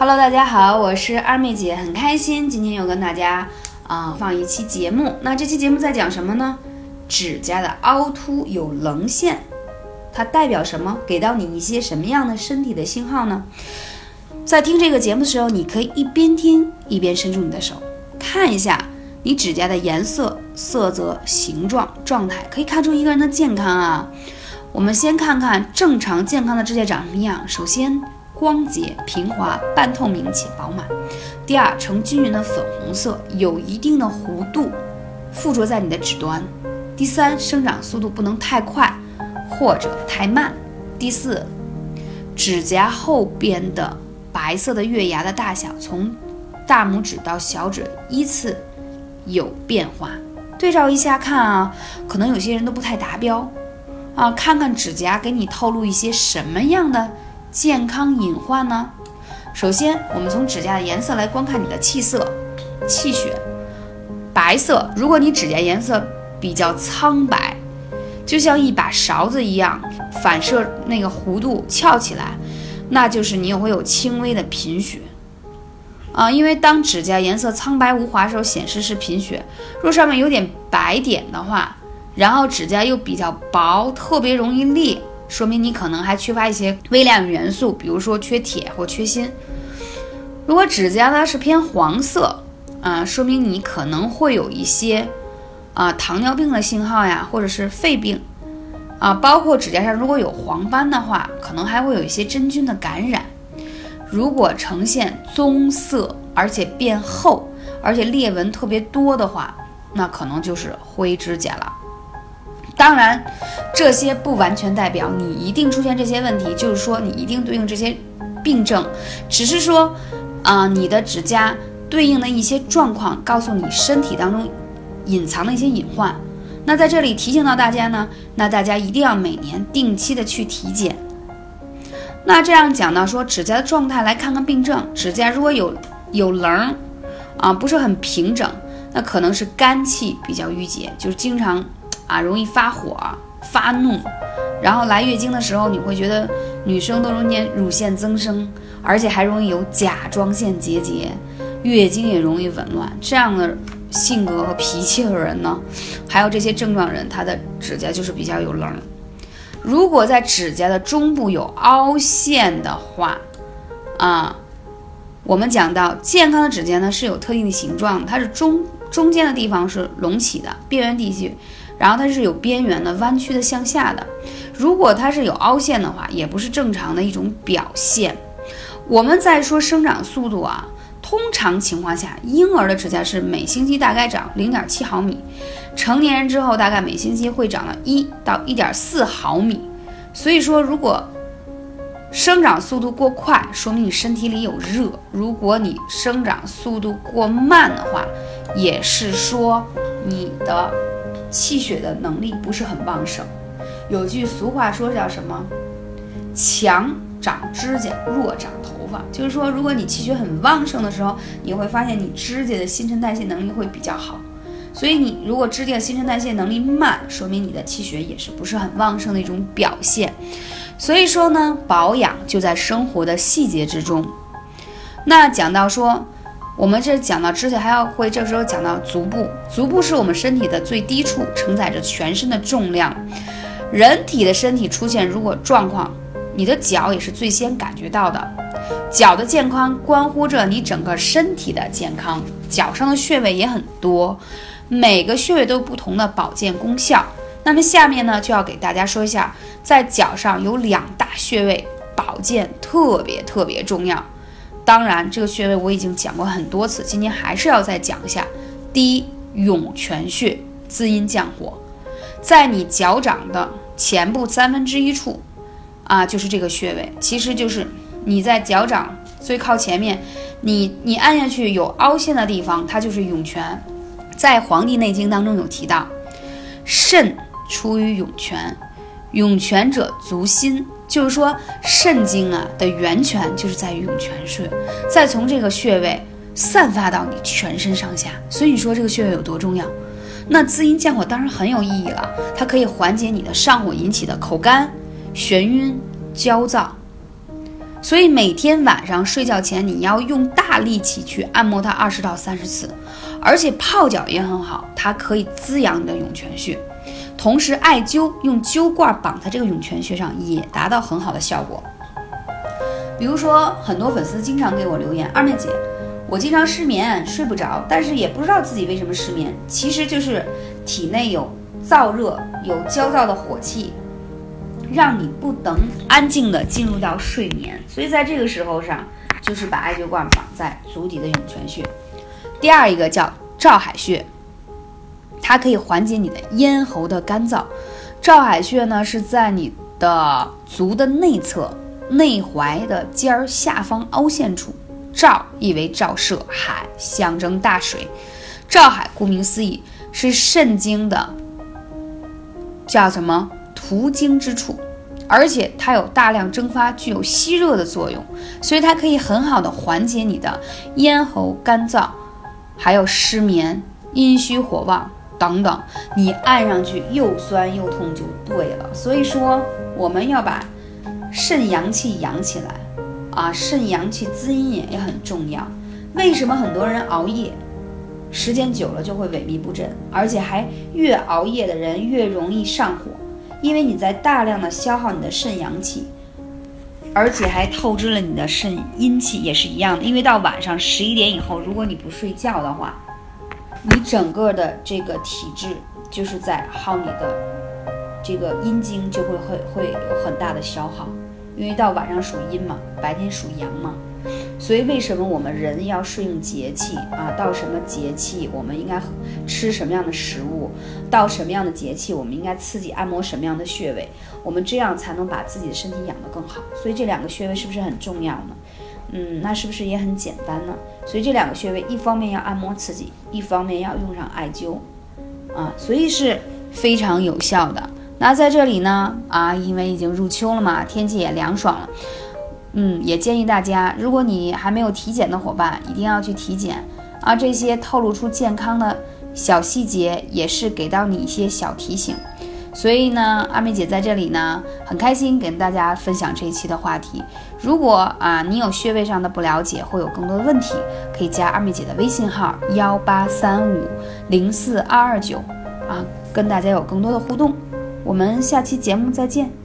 Hello，大家好，我是二妹姐，很开心今天又跟大家啊、放一期节目。那这期节目在讲什么呢？指甲的凹凸有棱线，它代表什么？给到你一些什么样的身体的信号呢？在听这个节目的时候，你可以一边听一边伸出你的手，看一下你指甲的颜色、色泽、形状、状态，可以看出一个人的健康啊。我们先看看正常健康的指甲长什么样。首先，光洁、平滑、半透明且饱满；第二，呈均匀的粉红色，有一定的弧度附着在你的指端；第三，生长速度不能太快或者太慢；第四，指甲后边的白色的月牙的大小从大拇指到小指依次有变化。对照一下看啊，可能有些人都不太达标啊。看看指甲给你透露一些什么样的健康隐患呢？首先，我们从指甲的颜色来观看你的气色、气血。白色，如果你指甲颜色比较苍白，就像一把勺子一样，反射那个弧度翘起来，那就是你会有轻微的贫血啊。因为当指甲颜色苍白无华时候，显示是贫血。若上面有点白点的话，然后指甲又比较薄，特别容易裂，说明你可能还缺乏一些微量元素，比如说缺铁或缺锌。如果指甲呢是偏黄色，啊，说明你可能会有一些啊糖尿病的信号呀，或者是肺病啊，包括指甲上如果有黄斑的话，可能还会有一些真菌的感染。如果呈现棕色，而且变厚，而且裂纹特别多的话，那可能就是灰指甲了。当然，这些不完全代表你一定出现这些问题，就是说你一定对应这些病症，只是说，啊、你的指甲对应的一些状况，告诉你身体当中隐藏的一些隐患。那在这里提醒到大家呢，那大家一定要每年定期的去体检。那这样讲到说指甲的状态，来看看病症。指甲如果有有棱儿，啊，不是很平整，那可能是肝气比较郁结，就是经常啊容易发火、发怒，然后来月经的时候，你会觉得女生都容易乳腺增生，而且还容易有甲状腺结节，月经也容易紊乱。这样的性格和脾气的人呢，还有这些症状人，他的指甲就是比较有棱。如果在指甲的中部有凹陷的话，啊，我们讲到健康的指甲呢是有特定的形状，它是中中间的地方是隆起的，边缘地区，然后它是有边缘的弯曲的向下的。如果它是有凹陷的话，也不是正常的一种表现。我们在说生长速度啊，通常情况下，婴儿的指甲是每星期大概长零点七毫米，成年人之后大概每星期会长到一到一点四毫米。所以说，如果生长速度过快，说明你身体里有热；如果你生长速度过慢的话，也是说你的气血的能力不是很旺盛。有句俗话说叫什么？强长指甲，弱长头发。就是说，如果你气血很旺盛的时候，你会发现你指甲的新陈代谢能力会比较好。所以你如果指甲新陈代谢能力慢，说明你的气血也是不是很旺盛的一种表现。所以说呢，保养就在生活的细节之中。那讲到说，我们这讲到指甲，还要会这时候讲到足部，足部是我们身体的最低处，承载着全身的重量。人体的身体出现如果状况，你的脚也是最先感觉到的。脚的健康关乎着你整个身体的健康，脚上的穴位也很多，每个穴位都有不同的保健功效。那么下面呢，就要给大家说一下，在脚上有两大穴位，保健特别特别重要。当然，这个穴位我已经讲过很多次，今天还是要再讲一下。第一，涌泉穴，滋阴降火，在你脚掌的前部三分之一处，啊，就是这个穴位，其实就是你在脚掌最靠前面，你你按下去有凹陷的地方，它就是涌泉。在《黄帝内经》当中有提到，肾出于涌泉，涌泉者足心，就是说肾经啊的源泉就是在于涌泉穴，再从这个穴位散发到你全身上下。所以你说这个穴位有多重要？那滋阴降火当然很有意义了，它可以缓解你的上火引起的口干、眩晕、焦躁。所以每天晚上睡觉前，你要用大力气去按摩它二十到三十次，而且泡脚也很好，它可以滋养你的涌泉穴。同时，艾灸用灸罐绑在这个涌泉穴上，也达到很好的效果。比如说，很多粉丝经常给我留言：“二妹姐，我经常失眠，睡不着，但是也不知道自己为什么失眠，其实就是体内有燥热，有焦躁的火气。”让你不能安静的进入到睡眠，所以在这个时候上，就是把艾灸罐绑在足底的涌泉穴。第二一个叫照海穴，它可以缓解你的咽喉的干燥。照海穴呢是在你的足的内侧内踝的尖儿下方凹陷处。照意为照射，海象征大水。照海顾名思义是肾经的叫什么？途经之处，而且它有大量蒸发，具有吸热的作用，所以它可以很好的缓解你的咽喉干燥，还有失眠、阴虚火旺等等。你按上去又酸又痛就对了。所以说我们要把肾阳气养起来啊，肾阳气滋阴也很重要。为什么很多人熬夜时间久了就会萎靡不振，而且还越熬夜的人越容易上火？因为你在大量的消耗你的肾阳气，而且还透支了你的肾阴气，也是一样的。因为到晚上十一点以后，如果你不睡觉的话，你整个的这个体质就是在耗你的这个阴经，就会会会有很大的消耗。因为到晚上属阴嘛，白天属阳嘛。所以，为什么我们人要顺应节气啊？到什么节气，我们应该吃什么样的食物？到什么样的节气，我们应该刺激按摩什么样的穴位？我们这样才能把自己的身体养得更好。所以，这两个穴位是不是很重要呢？嗯，那是不是也很简单呢？所以，这两个穴位，一方面要按摩刺激，一方面要用上艾灸啊，所以是非常有效的。那在这里呢，啊，因为已经入秋了嘛，天气也凉爽了。嗯，也建议大家，如果你还没有体检的伙伴，一定要去体检啊！这些透露出健康的小细节，也是给到你一些小提醒。所以呢，阿妹姐在这里呢，很开心跟大家分享这一期的话题。如果啊，你有穴位上的不了解，或有更多的问题，可以加阿妹姐的微信号幺八三五零四二二九啊，跟大家有更多的互动。我们下期节目再见。